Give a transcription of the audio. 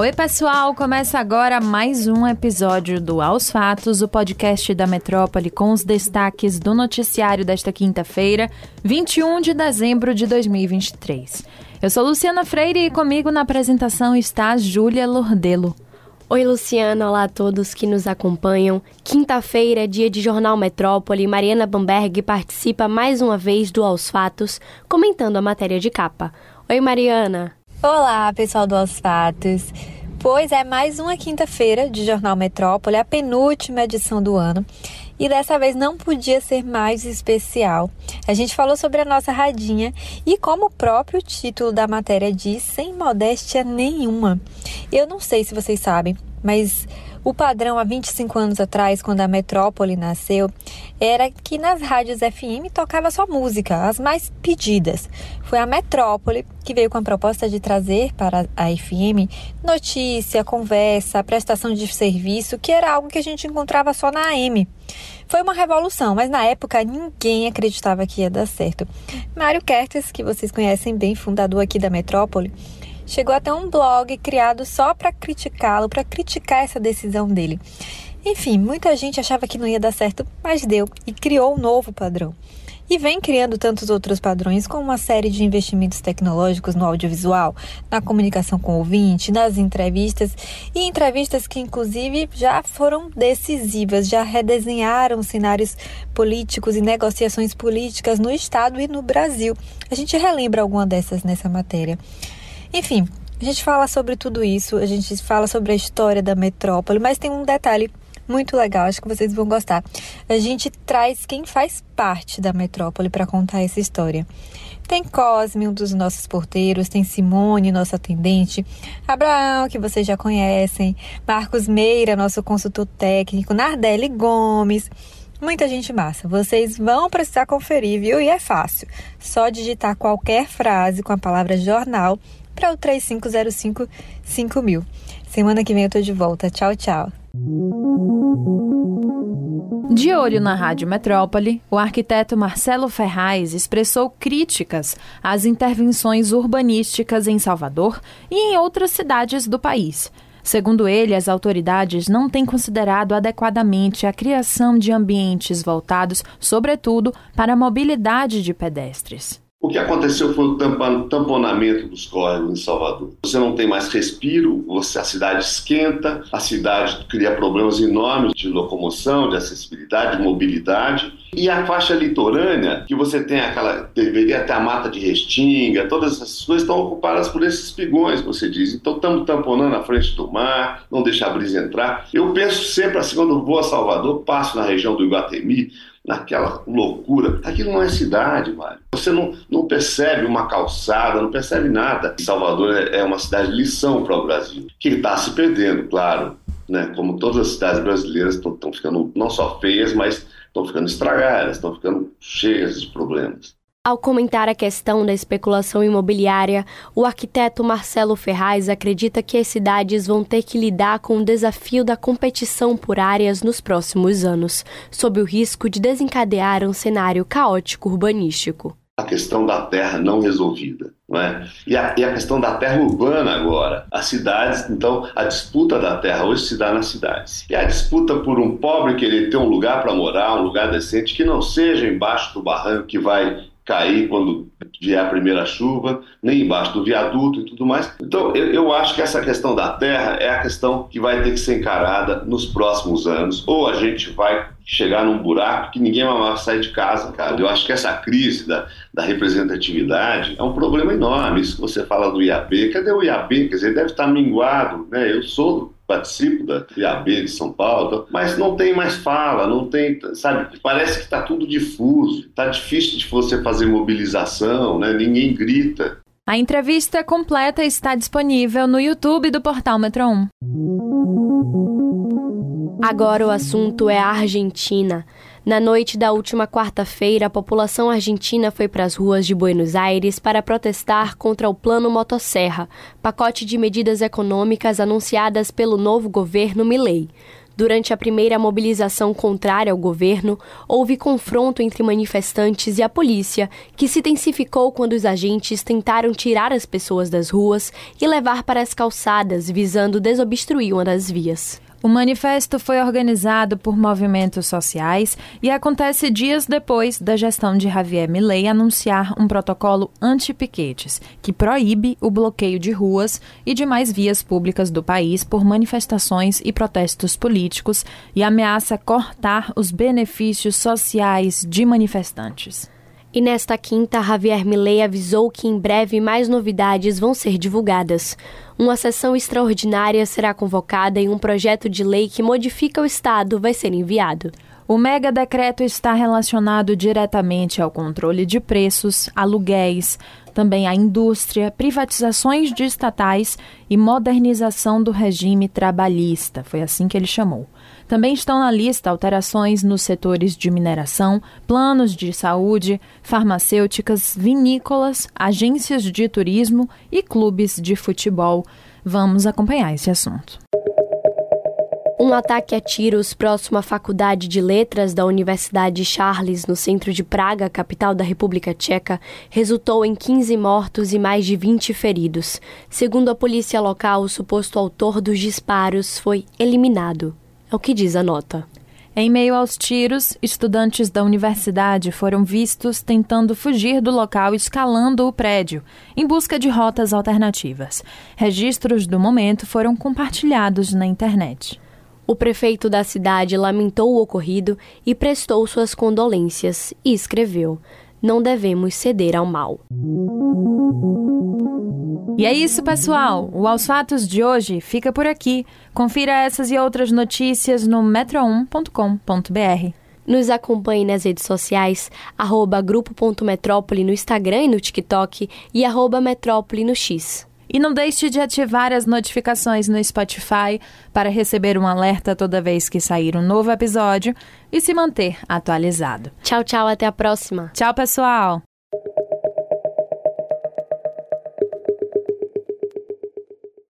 Oi, pessoal! Começa agora mais um episódio do Aos Fatos, o podcast da Metrópole com os destaques do noticiário desta quinta-feira, 21 de dezembro de 2023. Eu sou Luciana Freire e comigo na apresentação está Júlia Lordelo. Oi, Luciana. Olá a todos que nos acompanham. Quinta-feira dia de Jornal Metrópole. Mariana Bamberg participa mais uma vez do Aos Fatos, comentando a matéria de capa. Oi, Mariana. Olá, pessoal do Aos Fatos. Pois é mais uma quinta-feira de Jornal Metrópole, a penúltima edição do ano. E dessa vez não podia ser mais especial. A gente falou sobre a nossa radinha e, como o próprio título da matéria diz, sem modéstia nenhuma. Eu não sei se vocês sabem, mas o padrão há 25 anos atrás, quando a Metrópole nasceu, era que nas rádios FM tocava só música, as mais pedidas. Foi a Metrópole que veio com a proposta de trazer para a FM notícia, conversa, prestação de serviço, que era algo que a gente encontrava só na AM. Foi uma revolução, mas na época ninguém acreditava que ia dar certo. Mário Kertes, que vocês conhecem bem, fundador aqui da Metrópole, chegou até um blog criado só para criticá-lo, para criticar essa decisão dele. Enfim, muita gente achava que não ia dar certo, mas deu e criou um novo padrão. E vem criando tantos outros padrões, como uma série de investimentos tecnológicos no audiovisual, na comunicação com o ouvinte, nas entrevistas, e entrevistas que, inclusive, já foram decisivas, já redesenharam cenários políticos e negociações políticas no Estado e no Brasil. A gente relembra alguma dessas nessa matéria. Enfim, a gente fala sobre tudo isso, a gente fala sobre a história da metrópole, mas tem um detalhe muito legal, acho que vocês vão gostar. A gente traz quem faz parte da metrópole para contar essa história. Tem Cosme, um dos nossos porteiros, tem Simone, nossa atendente, Abraão, que vocês já conhecem, Marcos Meira, nosso consultor técnico, Nardelli Gomes. Muita gente massa. Vocês vão precisar conferir, viu? E é fácil. Só digitar qualquer frase com a palavra jornal para o 3505 5000. Semana que vem eu tô de volta. Tchau, tchau. De olho na Rádio Metrópole, o arquiteto Marcelo Ferraz expressou críticas às intervenções urbanísticas em Salvador e em outras cidades do país. Segundo ele, as autoridades não têm considerado adequadamente a criação de ambientes voltados, sobretudo, para a mobilidade de pedestres. Que aconteceu foi o tamponamento dos córregos em Salvador. Você não tem mais respiro, você, a cidade esquenta, a cidade cria problemas enormes de locomoção, de acessibilidade, de mobilidade. E a faixa litorânea, que você tem aquela. deveria ter a mata de restinga, todas essas coisas estão ocupadas por esses espigões, você diz. Então estamos tamponando a frente do mar, não deixa a brisa entrar. Eu penso sempre assim, quando vou a Salvador, passo na região do Iguatemi, naquela loucura. Aquilo não é cidade, Mário. Você não, não percebe uma calçada, não percebe nada. Salvador é, é uma cidade de lição para o Brasil, que está se perdendo, claro. Né? Como todas as cidades brasileiras estão ficando não só feias, mas estão ficando estragadas, estão ficando cheias de problemas. Ao comentar a questão da especulação imobiliária, o arquiteto Marcelo Ferraz acredita que as cidades vão ter que lidar com o desafio da competição por áreas nos próximos anos, sob o risco de desencadear um cenário caótico urbanístico. A questão da terra não resolvida. É? e, a, e a questão da terra urbana agora. As cidades, então, a disputa da terra hoje se dá nas cidades. E a disputa por um pobre querer ter um lugar para morar, um lugar decente, que não seja embaixo do barranco que vai cair quando vier a primeira chuva, nem embaixo do viaduto e tudo mais. Então, eu, eu, acho que essa questão da terra é a questão que vai ter que ser encarada nos próximos anos. Ou a gente vai chegar num buraco que ninguém vai sair de casa, cara. Eu acho que essa crise da, da representatividade é um problema enorme. Isso que você fala do IAB, cadê o IAB? Quer dizer, deve estar minguado, né? Eu sou participo da IAB de São Paulo, mas não tem mais fala, não tem, sabe, parece que está tudo difuso, está difícil de você fazer mobilização, né? ninguém grita. A entrevista completa está disponível no YouTube do Portal Metro 1. Agora o assunto é a Argentina. Na noite da última quarta-feira, a população argentina foi para as ruas de Buenos Aires para protestar contra o Plano Motosserra, pacote de medidas econômicas anunciadas pelo novo governo Milei. Durante a primeira mobilização contrária ao governo, houve confronto entre manifestantes e a polícia, que se intensificou quando os agentes tentaram tirar as pessoas das ruas e levar para as calçadas, visando desobstruir uma das vias. O manifesto foi organizado por movimentos sociais e acontece dias depois da gestão de Javier Milei anunciar um protocolo anti-piquetes, que proíbe o bloqueio de ruas e demais vias públicas do país por manifestações e protestos políticos e ameaça cortar os benefícios sociais de manifestantes. E nesta quinta, Javier Milei avisou que em breve mais novidades vão ser divulgadas. Uma sessão extraordinária será convocada e um projeto de lei que modifica o Estado vai ser enviado. O mega decreto está relacionado diretamente ao controle de preços, aluguéis, também à indústria, privatizações de estatais e modernização do regime trabalhista. Foi assim que ele chamou. Também estão na lista alterações nos setores de mineração, planos de saúde, farmacêuticas, vinícolas, agências de turismo e clubes de futebol. Vamos acompanhar esse assunto. Um ataque a tiros próximo à Faculdade de Letras da Universidade Charles, no centro de Praga, capital da República Tcheca, resultou em 15 mortos e mais de 20 feridos. Segundo a polícia local, o suposto autor dos disparos foi eliminado. É o que diz a nota. Em meio aos tiros, estudantes da universidade foram vistos tentando fugir do local escalando o prédio, em busca de rotas alternativas. Registros do momento foram compartilhados na internet. O prefeito da cidade lamentou o ocorrido e prestou suas condolências e escreveu: Não devemos ceder ao mal. E é isso, pessoal. O Aos Fatos de hoje fica por aqui. Confira essas e outras notícias no metro1.com.br. Nos acompanhe nas redes sociais, arroba grupo.metrópole no Instagram e no TikTok e arroba metrópole no X. E não deixe de ativar as notificações no Spotify para receber um alerta toda vez que sair um novo episódio e se manter atualizado. Tchau, tchau, até a próxima. Tchau, pessoal!